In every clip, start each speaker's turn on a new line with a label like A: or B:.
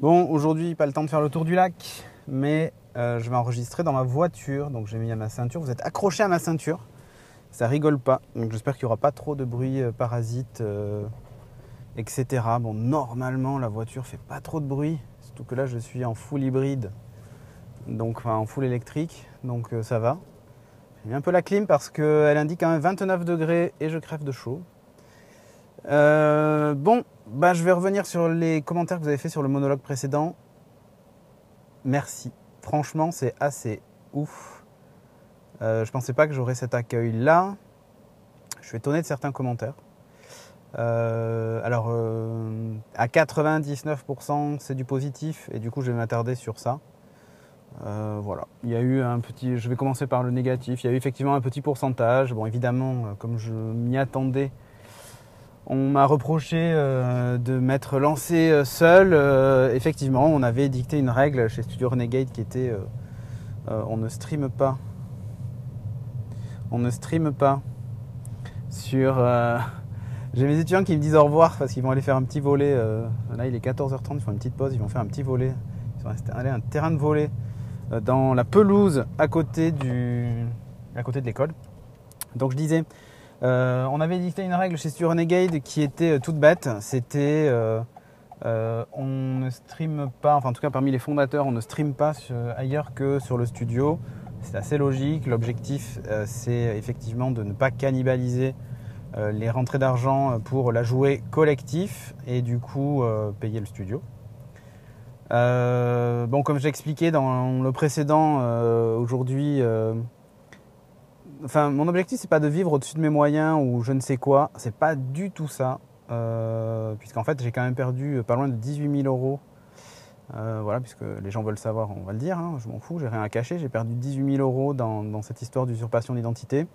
A: Bon, aujourd'hui, pas le temps de faire le tour du lac, mais euh, je vais enregistrer dans ma voiture. Donc j'ai mis à ma ceinture. Vous êtes accroché à ma ceinture. Ça rigole pas. Donc j'espère qu'il n'y aura pas trop de bruit euh, parasite, euh, etc. Bon, normalement, la voiture fait pas trop de bruit. Surtout que là, je suis en full hybride. Donc, en full électrique. Donc ça va. J'ai mis un peu la clim parce qu'elle indique quand même 29 degrés et je crève de chaud. bon, bah, je vais revenir sur les commentaires que vous avez fait sur le monologue précédent. Merci. Franchement, c'est assez ouf. Euh, je pensais pas que j'aurais cet accueil-là. Je suis étonné de certains commentaires. Euh, alors, euh, à 99%, c'est du positif et du coup, je vais m'attarder sur ça. voilà, il y a eu un petit. Je vais commencer par le négatif. Il y a eu effectivement un petit pourcentage. Bon, évidemment, comme je m'y attendais, on m'a reproché euh, de m'être lancé euh, seul. Euh, effectivement, on avait dicté une règle chez Studio Renegade qui était on ne stream pas. On ne stream pas sur. J'ai mes étudiants qui me disent au revoir parce qu'ils vont aller faire un petit volet. là, il est 14h30, ils font une petite pause, ils vont faire un petit volet. Ils aller à un terrain de volet dans la pelouse à côté, du, à côté de l'école. Donc je disais, euh, on avait dicté une règle chez Stu Renegade qui était euh, toute bête. C'était euh, on ne stream pas, enfin en tout cas parmi les fondateurs, on ne stream pas ailleurs que sur le studio. C'est assez logique. L'objectif, c'est effectivement de ne pas cannibaliser les rentrées d'argent pour la jouer collectif et du coup payer le studio. bon, comme j'ai expliqué dans le précédent, aujourd'hui, enfin, mon objectif, c'est pas de vivre au-dessus de mes moyens ou je ne sais quoi. C'est pas du tout ça. Euh, puisqu'en fait, j'ai quand même perdu euh, pas loin de 18 000 euros. Euh, voilà, puisque les gens veulent savoir, on va le dire, hein, je m'en fous, j'ai rien à cacher. J'ai perdu 18 000 euros dans, cette histoire d'usurpation d'identité.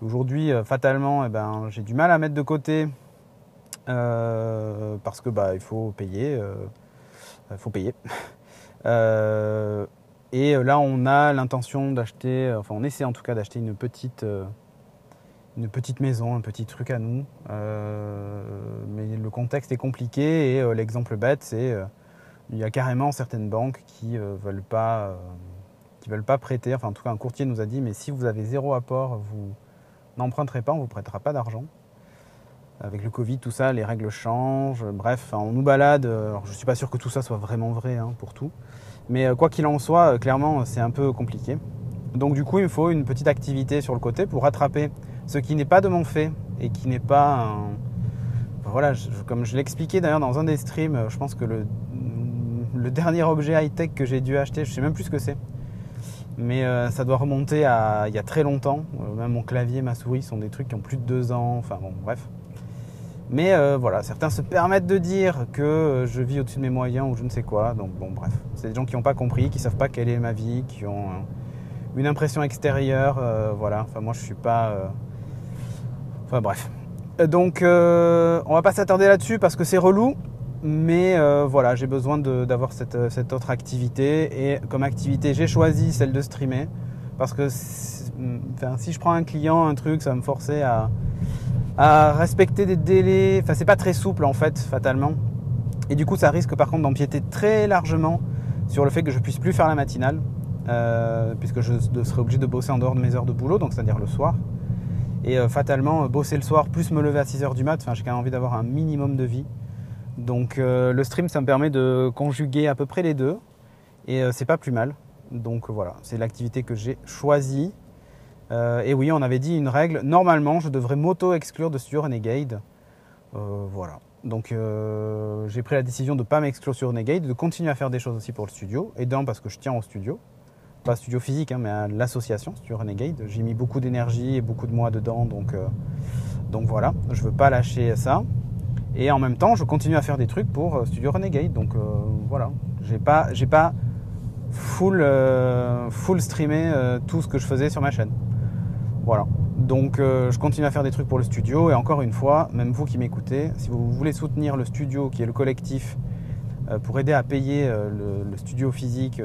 A: Aujourd'hui, fatalement, eh ben, j'ai du mal à mettre de côté parce que bah, il faut payer. Il faut payer. Et euh, là, on a l'intention d'acheter, euh, enfin, on essaie en tout cas d'acheter une petite, euh, une petite maison, un petit truc à nous. mais le contexte est compliqué et l'exemple bête, c'est il y a carrément certaines banques qui veulent veulent pas prêter. Enfin, en tout cas, un courtier nous a dit, mais si vous avez zéro apport, vous n'emprunterez pas, on vous prêtera pas d'argent. Avec le Covid, tout ça, les règles changent. Bref, on nous balade. Alors, je suis pas sûr que tout ça soit vraiment vrai hein, pour tout. Mais euh, quoi qu'il en soit, euh, clairement, c'est un peu compliqué. Donc du coup, il me faut une petite activité sur le côté pour rattraper ce qui n'est pas de mon fait et qui n'est pas un... voilà, comme je l'expliquais d'ailleurs dans un des streams, euh, je pense que le, le dernier objet high-tech que j'ai dû acheter, je sais même plus ce que c'est, mais ça doit remonter à il y a très longtemps. même mon clavier, ma souris sont des trucs qui ont plus de deux ans, enfin bon, bref. Mais euh, voilà, certains se permettent de dire que euh, je vis au-dessus de mes moyens ou je ne sais quoi. Donc bon, bref, c'est des gens qui n'ont pas compris, qui savent pas quelle est ma vie, qui ont une impression extérieure. Euh, voilà, enfin moi je suis pas. Enfin bref. Donc on va pas s'attarder là-dessus parce que c'est relou. Mais voilà, j'ai besoin d'avoir cette, autre activité. Et comme activité, j'ai choisi celle de streamer. Parce que si je prends un client, un truc, ça va me forcer à, respecter des délais. Enfin, c'est pas très souple en fait, fatalement. Et du coup, ça risque par contre d'empiéter très largement sur le fait que je puisse plus faire la matinale, euh, puisque je serai obligé de bosser en dehors de mes heures de boulot, donc c'est-à-dire le soir. Et euh, fatalement, bosser le soir plus me lever à 6 heures du mat, enfin, j'ai quand même envie d'avoir un minimum de vie. Donc euh, le stream, ça me permet de conjuguer à peu près les deux, et c'est pas plus mal. Donc voilà, c'est l'activité que j'ai choisie. Euh, et oui, on avait dit une règle. Normalement, je devrais m'auto-exclure de Studio Renegade. Euh, voilà. Donc euh, j'ai pris la décision de ne pas m'exclure sur Renegade, de continuer à faire des choses aussi pour le studio. Et d'un, parce que je tiens au studio. Pas studio physique, hein, mais à l'association Studio Renegade. J'ai mis beaucoup d'énergie et beaucoup de mois dedans. Donc, donc voilà, je ne veux pas lâcher ça. Et en même temps, je continue à faire des trucs pour Studio Renegade. Donc voilà, j'ai pas, j'ai pas full, full streamé tout ce que je faisais sur ma chaîne. Voilà. Donc euh, je continue à faire des trucs pour le studio et encore une fois, même vous qui m'écoutez, si vous voulez soutenir le studio qui est le collectif euh, pour aider à payer euh, le, studio physique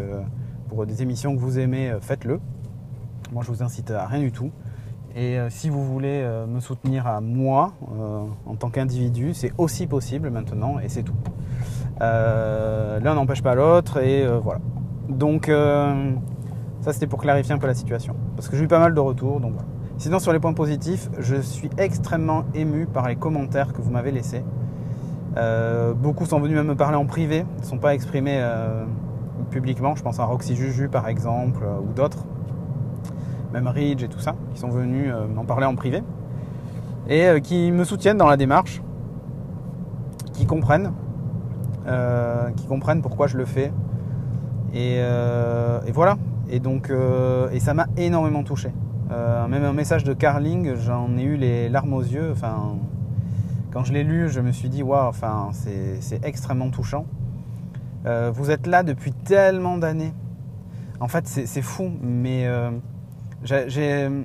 A: pour des émissions que vous aimez, faites-le. Moi je vous incite à rien du tout. Et si vous voulez me soutenir à moi en tant qu'individu, c'est aussi possible maintenant et c'est tout. L'un n'empêche pas l'autre et voilà. Donc ça c'était pour clarifier un peu la situation. Parce que j'ai eu pas mal de retours, donc voilà. Sinon sur les points positifs, je suis extrêmement ému par les commentaires que vous m'avez laissés. beaucoup sont venus même me parler en privé, ne sont pas exprimés publiquement. Je pense à Roxy Juju par exemple, ou d'autres même Ridge et tout ça, qui sont venus euh, m'en parler en privé, et euh, qui me soutiennent dans la démarche, qui comprennent, euh, qui comprennent pourquoi je le fais. Et, voilà. Et donc, et ça m'a énormément touché. même un message de Carling, j'en ai eu les larmes aux yeux. Enfin, quand je l'ai lu, je me suis dit, waouh, enfin, c'est extrêmement touchant. vous êtes là depuis tellement d'années. En fait, c'est fou, mais je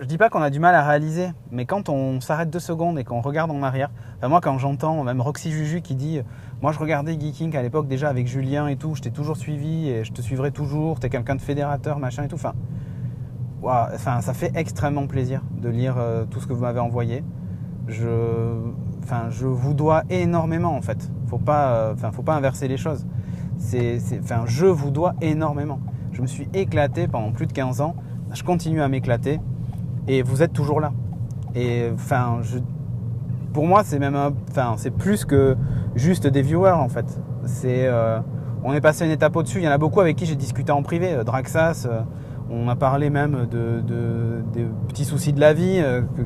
A: je dis pas qu'on a du mal à réaliser, mais quand on s'arrête deux secondes et qu'on regarde en arrière, moi quand j'entends même Roxy Juju qui dit Moi je regardais Geeking à l'époque déjà avec Julien et tout, je t'ai toujours suivi et je te suivrai toujours, t'es quelqu'un de fédérateur, machin et tout. Enfin, enfin, ça fait extrêmement plaisir de lire euh, tout ce que vous m'avez envoyé. Je, enfin, je vous dois énormément en fait. Faut pas, euh, enfin, faut pas inverser les choses. C'est, enfin, je vous dois énormément. Je me suis éclaté pendant plus de 15 ans. Je continue à m'éclater. Et vous êtes toujours là. Et enfin, pour moi, c'est même, enfin, c'est plus que juste des viewers en fait. C'est, euh, on est passé une étape au-dessus. Il y en a beaucoup avec qui j'ai discuté en privé. Euh, Draxas, euh, on a parlé même de, des petits soucis de la vie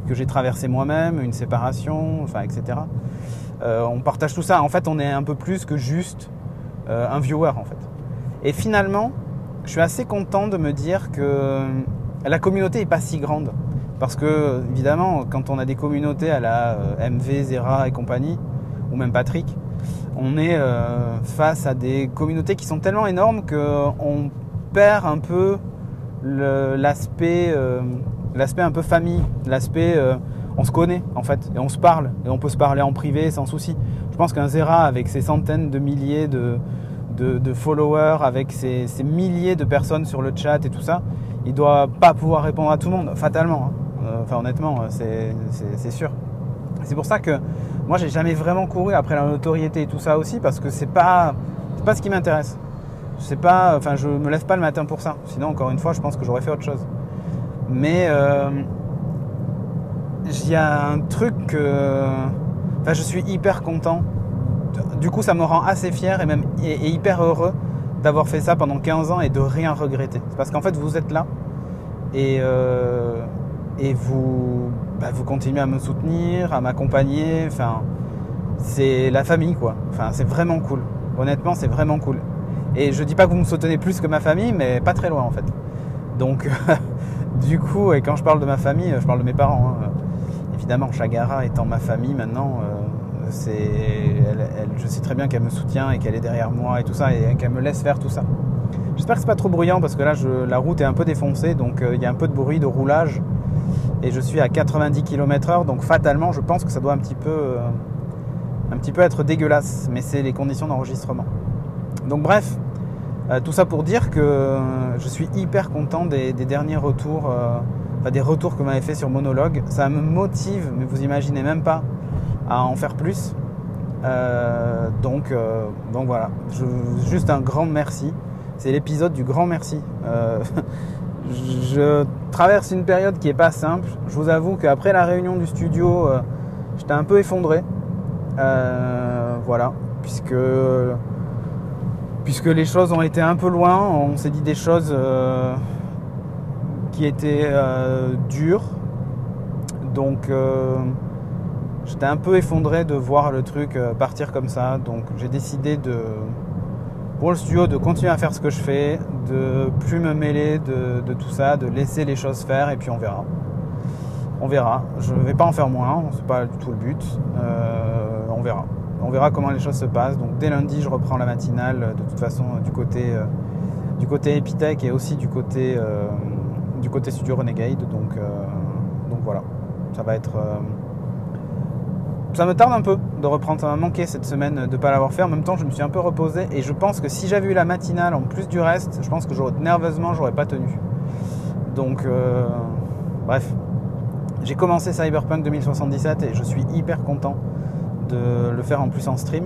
A: que, j'ai traversé moi-même, une séparation, enfin, etc. on partage tout ça. En fait, on est un peu plus que juste un viewer en fait. Et finalement, je suis assez content de me dire que la communauté n'est pas si grande. Parce que, évidemment, quand on a des communautés à la euh, MV, Zera et compagnie, ou même Patrick, on est euh, face à des communautés qui sont tellement énormes qu'on perd un peu l'aspect euh, l'aspect un peu famille, l'aspect on se connaît en fait, et on se parle, et on peut se parler en privé sans souci. Je pense qu'un Zera avec ses centaines de milliers de, followers, avec ces, milliers de personnes sur le chat et tout ça, il doit pas pouvoir répondre à tout le monde, fatalement. Hein. Euh, enfin, honnêtement, c'est sûr. C'est pour ça que moi, j'ai jamais vraiment couru après la notoriété et tout ça aussi, parce que c'est pas, pas ce qui m'intéresse. C'est pas, enfin, je me lève pas le matin pour ça. Sinon, encore une fois, je pense que j'aurais fait autre chose. Mais euh, il y a un truc que, enfin, je suis hyper content du coup, ça me rend assez fier et même et, hyper heureux d'avoir fait ça pendant 15 ans et de rien regretter. Parce qu'en fait, vous êtes là et, euh, et vous, bah, vous continuez à me soutenir, à m'accompagner. Enfin, c'est la famille, quoi. Enfin, c'est vraiment cool. Honnêtement, c'est vraiment cool. Et je dis pas que vous me soutenez plus que ma famille, mais pas très loin en fait. Donc, du coup, et quand je parle de ma famille, je parle de mes parents. Hein. Évidemment, Chagara étant ma famille maintenant. Euh, je sais très bien qu'elle me soutient et qu'elle est derrière moi et tout ça et qu'elle me laisse faire tout ça. J'espère que c'est pas trop bruyant parce que là la route est un peu défoncée donc euh, il y a un peu de bruit de roulage et je suis à 90 km/h donc fatalement je pense que ça doit un petit peu, euh, un petit peu être dégueulasse mais c'est les conditions d'enregistrement. Donc bref, euh, tout ça pour dire que je suis hyper content des, derniers retours, des retours que m'avez fait sur Monologue. Ça me motive, mais vous imaginez même pas à en faire plus. Euh, donc, euh, donc voilà, juste un grand merci. C'est l'épisode du grand merci. Euh, je traverse une période qui est pas simple. Je vous avoue qu'après la réunion du studio, j'étais un peu effondré. voilà, puisque puisque les choses ont été un peu loin. On s'est dit des choses qui étaient dures. Donc J'étais un peu effondré de voir le truc euh, partir comme ça, donc j'ai décidé de, pour le studio, de continuer à faire ce que je fais, de plus me mêler de, tout ça, de laisser les choses faire et puis on verra. On verra. Je ne vais pas en faire moins, c'est pas du tout le but. Euh, on verra. On verra comment les choses se passent. Donc dès lundi, je reprends la matinale de toute façon du côté, euh, du côté Epitech et aussi du côté, du côté Studio Renegade. Donc, donc voilà, ça va être ça me tarde un peu de reprendre. Ça m'a manqué cette semaine de ne pas l'avoir fait. En même temps, je me suis un peu reposé et je pense que si j'avais eu la matinale en plus du reste, je pense que nerveusement, j'aurais pas tenu. Donc, euh, bref, j'ai commencé Cyberpunk 2077 et je suis hyper content de le faire en plus en stream.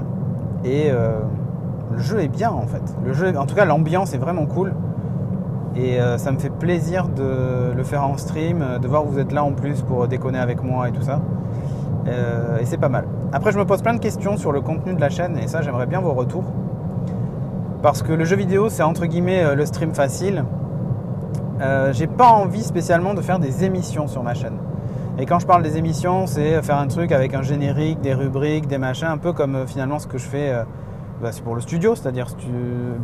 A: Et le jeu est bien en fait. Le jeu, en tout cas, l'ambiance est vraiment cool. Et ça me fait plaisir de le faire en stream, de voir vous êtes là en plus pour déconner avec moi et tout ça. Et c'est pas mal. Après, je me pose plein de questions sur le contenu de la chaîne et ça, j'aimerais bien vos retours. Parce que le jeu vidéo, c'est entre guillemets le stream facile. Euh, j'ai pas envie spécialement de faire des émissions sur ma chaîne. Et quand je parle des émissions, c'est faire un truc avec un générique, des rubriques, des machins, un peu comme euh, finalement ce que je fais euh, bah, pour le studio, c'est-à-dire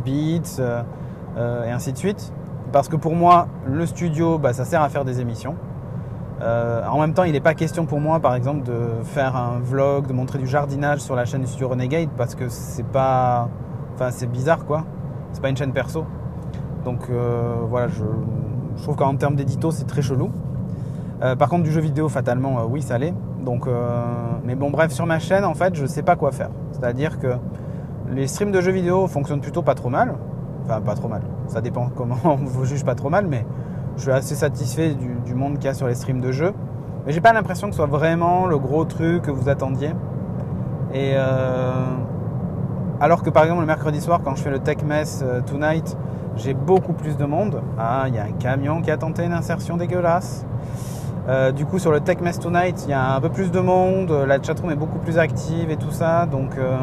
A: beats et ainsi de suite. Parce que pour moi, le studio, bah, ça sert à faire des émissions. En même temps, il n'est pas question pour moi, par exemple, de faire un vlog, de montrer du jardinage sur la chaîne du studio Renegade, parce que c'est pas, enfin, c'est bizarre, quoi. C'est pas une chaîne perso. Donc voilà, je, trouve qu'en termes d'édito, c'est très chelou. Euh, par contre, du jeu vidéo, fatalement, euh, oui, ça l'est. Donc, euh, mais bon, bref, sur ma chaîne, en fait, je sais pas quoi faire. C'est-à-dire que les streams de jeux vidéo fonctionnent plutôt pas trop mal. Enfin, pas trop mal. Ça dépend comment on vous juge pas trop mal, mais je suis assez satisfait du, monde qu'il y a sur les streams de jeux. Mais j'ai pas l'impression que ce soit vraiment le gros truc que vous attendiez. Et alors que par exemple le mercredi soir, quand je fais le Tech Mess Tonight, j'ai beaucoup plus de monde. Ah, il y a un camion qui a tenté une insertion dégueulasse. Euh, du coup, sur le Tech Mess Tonight, il y a un peu plus de monde. La chatroom est beaucoup plus active et tout ça. Donc, euh,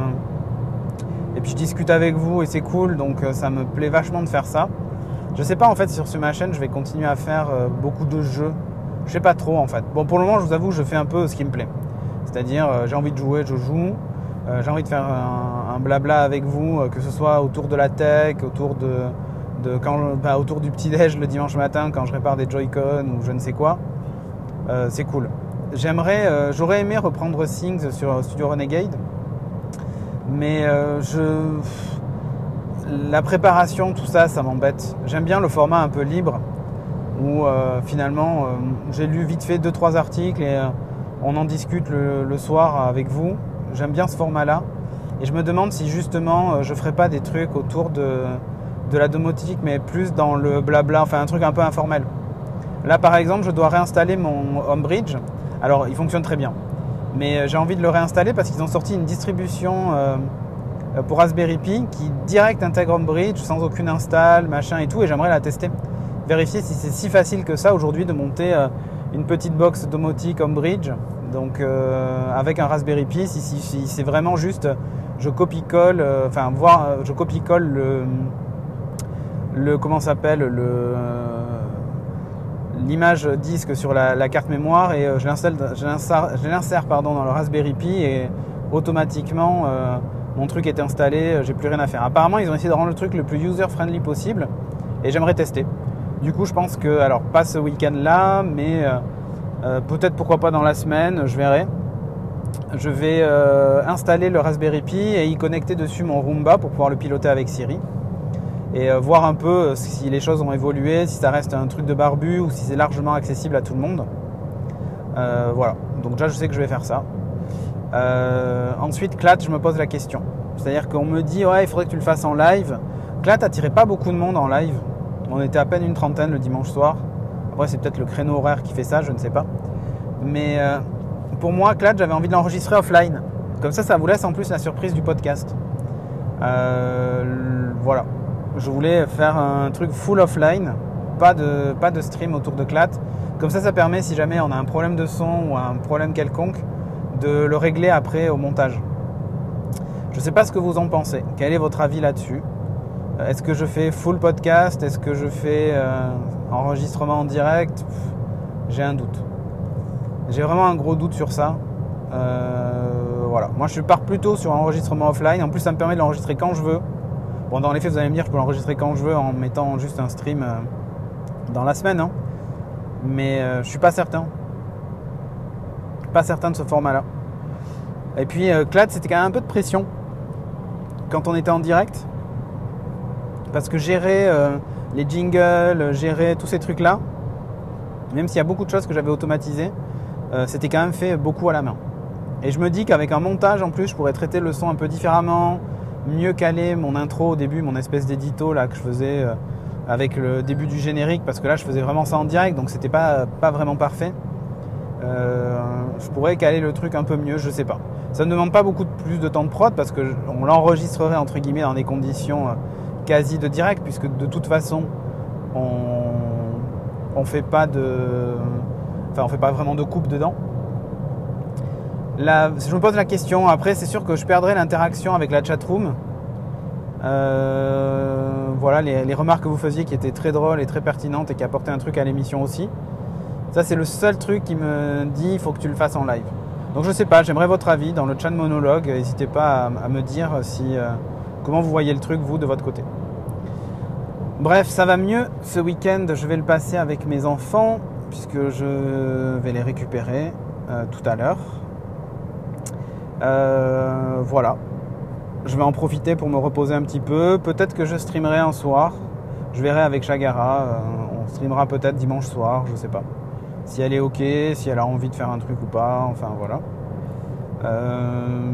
A: Et puis, je discute avec vous et c'est cool. Donc, euh, ça me plaît vachement de faire ça. Je sais pas en fait sur ma chaîne, je vais continuer à faire beaucoup de jeux. Je sais pas trop en fait. Bon, pour le moment, je vous avoue, je fais un peu ce qui me plaît. C'est-à-dire, j'ai envie de jouer, je joue. j'ai envie de faire un, blabla avec vous, que ce soit autour de la tech, autour de, quand, bah, autour du petit-déj le dimanche matin quand je répare des Joy-Con ou je ne sais quoi. Euh, c'est cool. J'aimerais, euh, j'aurais aimé reprendre Things sur Studio Renegade, mais euh, je, la préparation, tout ça, ça m'embête. J'aime bien le format un peu libre où finalement j'ai lu vite fait deux trois articles et on en discute le, soir avec vous. J'aime bien ce format-là et je me demande si justement je ferais pas des trucs autour de de la domotique, mais plus dans le blabla, enfin un truc un peu informel. Là, par exemple, je dois réinstaller mon Homebridge. Alors, il fonctionne très bien, mais euh, j'ai envie de le réinstaller parce qu'ils ont sorti une distribution euh, euh, pour Raspberry Pi qui direct intègre Homebridge sans aucune install, machin et tout, et j'aimerais la tester. Vérifier si c'est si facile que ça aujourd'hui de monter une petite box domotique Homebridge, donc avec un Raspberry Pi, si, c'est vraiment juste je copie-colle, enfin voir, je copie-colle le le comment s'appelle le l'image disque sur la, carte mémoire et euh, je l'insère pardon dans le Raspberry Pi et automatiquement euh, mon truc est installé, euh, j'ai plus rien à faire. Apparemment, ils ont essayé de rendre le truc le plus user friendly possible et j'aimerais tester. Du coup, je pense que alors pas ce week-end là, mais peut-être pourquoi pas dans la semaine, je verrai. Je vais installer le Raspberry Pi et y connecter dessus mon Roomba pour pouvoir le piloter avec Siri et euh, voir un peu euh, si les choses ont évolué, si ça reste un truc de barbu ou si c'est largement accessible à tout le monde. Euh, voilà, donc déjà je sais que je vais faire ça. Ensuite, Clat, je me pose la question. C'est-à-dire qu'on me dit, ouais, il faudrait que tu le fasses en live. Clat attirait pas beaucoup de monde en live. On était à peine une trentaine le dimanche soir. Après, c'est peut-être le créneau horaire qui fait ça, je ne sais pas. Mais pour moi, Clat, j'avais envie de l'enregistrer offline. Comme ça, ça vous laisse en plus la surprise du podcast. voilà je voulais faire un truc full offline, pas de, pas de stream autour de Clat. Comme ça, ça permet, si jamais on a un problème de son ou un problème quelconque, de le régler après au montage. Je ne sais pas ce que vous en pensez. Quel est votre avis là-dessus? Euh, Est-ce que je fais full podcast? Est-ce que je fais euh, enregistrement en direct? J'ai un doute. J'ai vraiment un gros doute sur ça. Euh, voilà. Moi, je pars plutôt sur enregistrement offline. En plus, ça me permet de l'enregistrer quand je veux. Bon, dans les faits, vous allez me dire, je peux l'enregistrer quand je veux en mettant juste un stream dans la semaine. Hein. Mais je suis pas certain. Pas certain de ce format-là. Et puis, euh, Clad, c'était quand même un peu de pression quand on était en direct. Parce que gérer les jingles, gérer tous ces trucs-là, même s'il y a beaucoup de choses que j'avais automatisées, c'était quand même fait beaucoup à la main. Et je me dis qu'avec un montage en plus, je pourrais traiter le son un peu différemment, mieux caler mon intro au début, mon espèce d'édito là que je faisais euh, avec le début du générique parce que là je faisais vraiment ça en direct donc c'était pas, pas vraiment parfait. Je pourrais caler le truc un peu mieux, je sais pas. Ça ne demande pas beaucoup plus de temps de prod parce que on l'enregistrerait entre guillemets dans des conditions quasi de direct puisque de toute façon on on fait pas de enfin on fait pas vraiment de coupe dedans je me pose la question, après c'est sûr que je perdrai l'interaction avec la chatroom. Euh, voilà les, remarques que vous faisiez qui étaient très drôles et très pertinentes et qui apportaient un truc à l'émission aussi. Ça c'est le seul truc qui me dit il faut que tu le fasses en live. Donc je sais pas, j'aimerais votre avis dans le chat monologue. N'hésitez pas à, me dire si euh, comment vous voyez le truc vous de votre côté. Bref, ça va mieux. Ce week-end, je vais le passer avec mes enfants puisque je vais les récupérer euh, tout à l'heure. Euh, voilà. Je vais en profiter pour me reposer un petit peu. Peut-être que je streamerai un soir. Je verrai avec Chagara. On streamera peut-être dimanche soir, je sais pas. Si elle est ok, si elle a envie de faire un truc ou pas. Enfin voilà. Euh,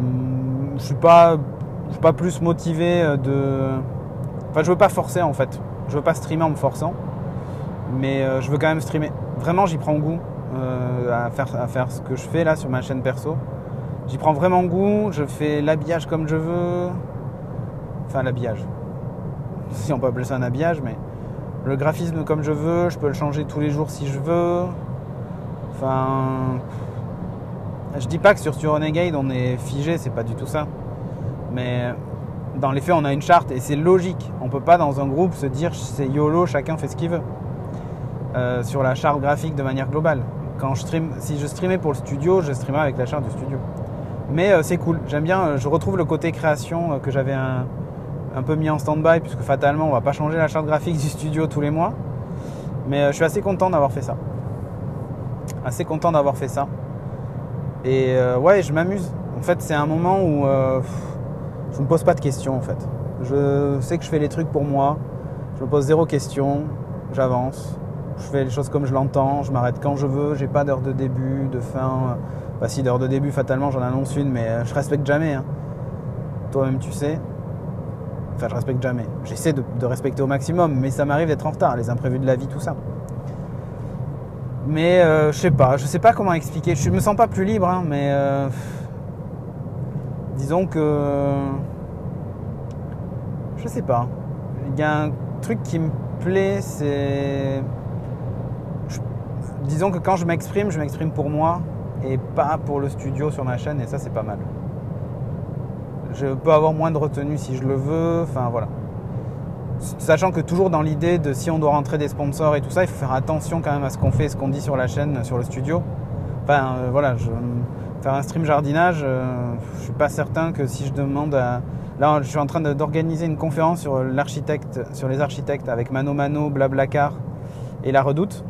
A: je suis pas, je suis pas plus motivé de. Enfin, je veux pas forcer en fait. Je veux pas streamer en me forçant, mais je veux quand même streamer. Vraiment, j'y prends goût à faire à faire ce que je fais là sur ma chaîne perso. J'y prends vraiment goût, je fais l'habillage comme je veux. Enfin, l'habillage. Si on peut appeler ça un habillage, mais le graphisme comme je veux, je peux le changer tous les jours si je veux. Enfin. Je dis pas que sur, sur Renegade on est figé, c'est pas du tout ça. Mais dans les faits, on a une charte et c'est logique. On peut pas dans un groupe se dire c'est YOLO, chacun fait ce qu'il veut. Euh, sur la charte graphique de manière globale. Quand je stream, si je streamais pour le studio, je streamerais avec la charte du studio. Mais euh, c'est cool, j'aime bien, euh, je retrouve le côté création que j'avais un, peu mis en stand-by, puisque fatalement on va pas changer la charte graphique du studio tous les mois. Mais je suis assez content d'avoir fait ça. Assez content d'avoir fait ça. Et ouais, je m'amuse. En fait, c'est un moment où je me pose pas de questions en fait. Je sais que je fais les trucs pour moi. Je me pose zéro question. J'avance. Je fais les choses comme je l'entends. Je m'arrête quand je veux. J'ai pas d'heure de début, de fin. Pas si d'heure de début, fatalement, j'en annonce une, mais euh, je respecte jamais. Hein. Toi-même, tu sais. Enfin, je respecte jamais. J'essaie de, respecter au maximum, mais ça m'arrive d'être en retard, les imprévus de la vie, tout ça. Mais euh, je sais pas, je sais pas comment expliquer. Je me sens pas plus libre, hein, mais euh, disons que je sais pas. Il y a un truc qui me plaît, c'est disons que quand je m'exprime, je m'exprime pour moi et pas pour le studio sur ma chaîne et ça c'est pas mal. Je peux avoir moins de retenue si je le veux, enfin voilà. Sachant que toujours dans l'idée de si on doit rentrer des sponsors et tout ça, il faut faire attention quand même à ce qu'on fait, ce qu'on dit sur la chaîne, sur le studio. Enfin euh, voilà, je, faire un stream jardinage, je euh, je suis pas certain que si je demande à... Là je suis en train d'organiser une conférence sur l'architecte, sur les architectes avec Mano Mano, Blablacar et La Redoute.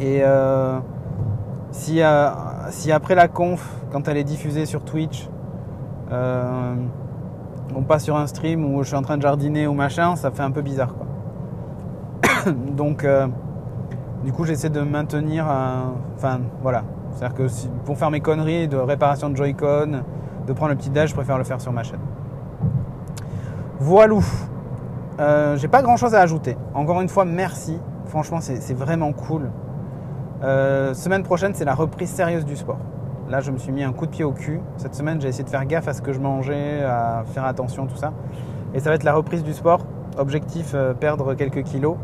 A: Et euh, si, euh, si, après la conf, quand elle est diffusée sur Twitch, on passe sur un stream où je suis en train de jardiner ou machin, ça fait un peu bizarre. Quoi. Donc, euh, du coup, j'essaie de maintenir. Enfin, voilà. C'est-à-dire que pour faire mes conneries de réparation de Joy-Con, de prendre le petit déj, je préfère le faire sur ma chaîne. Voilou. J'ai pas grand chose à ajouter. Encore une fois, merci. Franchement, c'est vraiment cool. Euh, semaine prochaine, c'est la reprise sérieuse du sport. Là, je me suis mis un coup de pied au cul. Cette semaine, j'ai essayé de faire gaffe à ce que je mangeais, à faire attention, tout ça. Et ça va être la reprise du sport. Objectif, euh, perdre quelques kilos.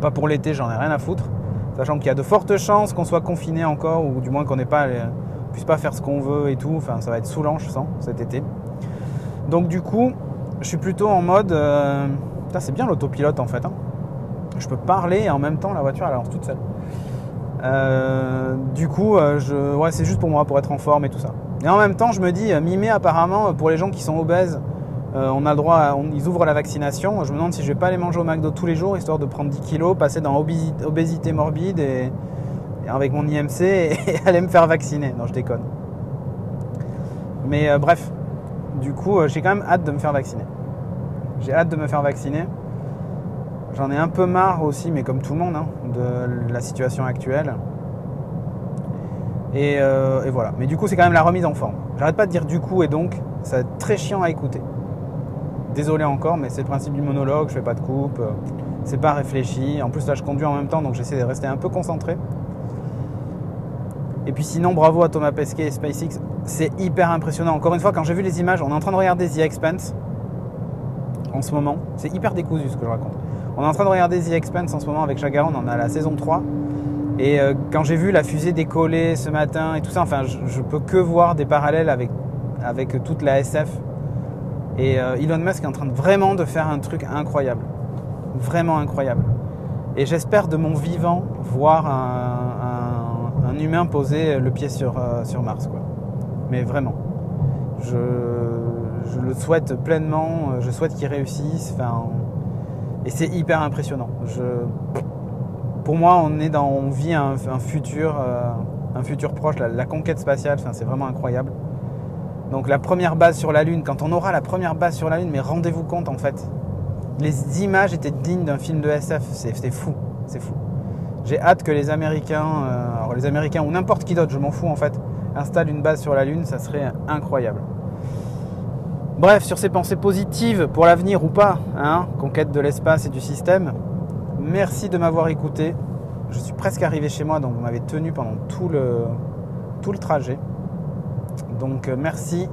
A: Pas pour l'été, j'en ai rien à foutre. Sachant qu'il y a de fortes chances qu'on soit confiné encore, ou du moins qu'on n'ait pas, puisse pas faire ce qu'on veut et tout. Enfin, ça va être saoulant, je sens, cet été. Donc du coup, je suis plutôt en mode... Euh... c'est bien l'autopilote en fait. Hein. Je peux parler et en même temps la voiture elle avance toute seule. Euh, du coup, euh, ouais, c'est juste pour moi, pour être en forme et tout ça. Et en même temps, je me dis, euh, mi apparemment, pour les gens qui sont obèses, on a le droit, ils ouvrent la vaccination. Je me demande si je vais pas aller manger au McDo tous les jours, histoire de prendre 10 kilos, passer dans obésité, morbide et, avec mon IMC et, aller me faire vacciner. Non, je déconne. Mais bref, du coup, j'ai quand même hâte de me faire vacciner. J'ai hâte de me faire vacciner. J'en ai un peu marre aussi, mais comme tout le monde, hein, de la situation actuelle. Euh, et, voilà. Mais du coup, c'est quand même la remise en forme. J'arrête pas de dire du coup et donc, c'est très chiant à écouter. Désolé encore, mais c'est le principe du monologue, je fais pas de coupe, euh, c'est pas réfléchi. En plus, là, je conduis en même temps, donc j'essaie de rester un peu concentré. Et puis sinon, bravo à Thomas Pesquet et SpaceX. C'est hyper impressionnant. Encore une fois, quand j'ai vu les images, on est en train de regarder The Expanse en ce moment. C'est hyper décousu ce que je raconte. On est en train de regarder The Expanse en ce moment avec Chagrin. On en a la saison 3. Et euh, quand j'ai vu la fusée décoller ce matin et tout ça, enfin, je, je peux que voir des parallèles avec, toute la SF. Et euh, Elon Musk est en train de vraiment de faire un truc incroyable. Vraiment incroyable. Et j'espère de mon vivant voir un, humain poser le pied sur, euh, sur Mars. Quoi. Mais vraiment. Je, je, le souhaite pleinement. Je souhaite qu'il réussisse. Enfin, et c'est hyper impressionnant. Pour moi, on, vit un, un futur, euh, un futur proche. La, conquête spatiale, c'est vraiment incroyable. Donc la première base sur la Lune, quand on aura la première base sur la Lune, mais rendez-vous compte en fait, les images étaient dignes d'un film de SF, c'est fou, c'est fou. J'ai hâte que les Américains, euh, les Américains ou n'importe qui d'autre, je m'en fous en fait, installent une base sur la Lune, ça serait incroyable. Bref, sur ces pensées positives pour l'avenir ou pas, hein, conquête de l'espace et du système, merci de m'avoir écouté. Je suis presque arrivé chez moi, donc vous m'avez tenu pendant tout le, trajet. Donc euh, merci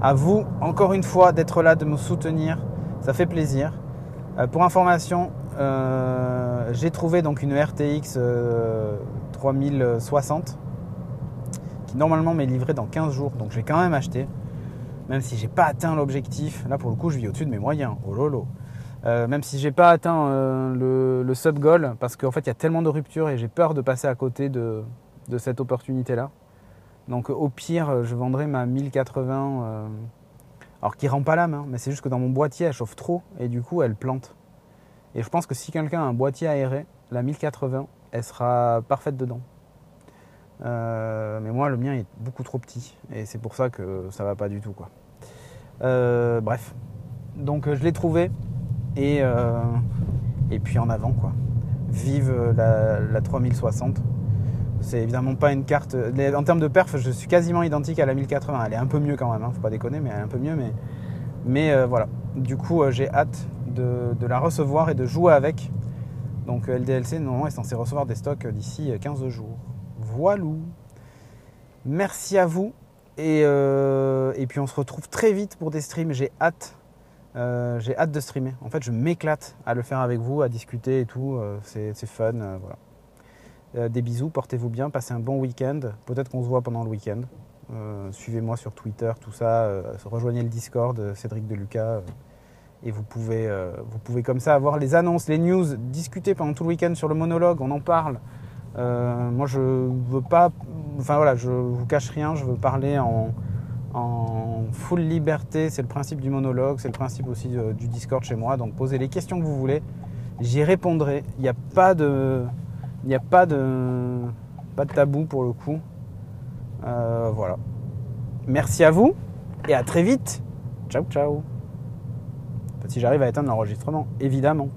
A: à vous encore une fois d'être là, de me soutenir. Ça fait plaisir. Euh, pour information, euh, j'ai trouvé donc une RTX euh, 3060 qui normalement m'est livrée dans 15 jours. Donc je vais quand même acheter. Même si j'ai pas atteint l'objectif. Là pour le coup je vis au-dessus de mes moyens. Oh lolo. Euh, même si j'ai pas atteint euh, le, le sub goal parce qu'en fait il y a tellement de ruptures et j'ai peur de passer à côté de, cette opportunité là. Donc au pire, je vendrai ma 1080, euh, alors qui rend pas l'âme, hein, mais c'est juste que dans mon boîtier, elle chauffe trop et du coup, elle plante. Et je pense que si quelqu'un a un boîtier aéré, la 1080, elle sera parfaite dedans. Euh, mais moi, le mien est beaucoup trop petit et c'est pour ça que ça va pas du tout, quoi. Euh, bref, donc je l'ai trouvé et et puis en avant, quoi. Vive la, la 3060. C'est évidemment pas une carte. En termes de perf, je suis quasiment identique à la 1080. Elle est un peu mieux quand même, hein, faut pas déconner, mais elle est un peu mieux. Mais, mais euh, voilà. Du coup, euh, j'ai hâte de, de, la recevoir et de jouer avec. Donc LDLC, normalement, est censé recevoir des stocks d'ici 15 jours. Voilou. Merci à vous. Et, euh, et, puis on se retrouve très vite pour des streams. J'ai hâte. Euh, j'ai hâte de streamer. En fait, je m'éclate à le faire avec vous, à discuter et tout. c'est fun. voilà. Euh, des bisous, portez-vous bien, passez un bon week-end. Peut-être qu'on se voit pendant le week-end. Euh, Suivez-moi sur Twitter, tout ça. Euh, rejoignez le Discord, euh, Cédric Deluca. Euh, et vous pouvez comme ça avoir les annonces, les news, discuter pendant tout le week-end sur le monologue, on en parle. Moi, je veux pas. Enfin voilà, je vous cache rien, je veux parler en, en full liberté. C'est le principe du monologue, c'est le principe aussi du Discord chez moi. Donc posez les questions que vous voulez, j'y répondrai. Il n'y a pas de. Il n'y a pas de, pas de tabou pour le coup. Euh, voilà. Merci à vous et à très vite. Ciao, ciao. Si j'arrive à éteindre l'enregistrement, évidemment.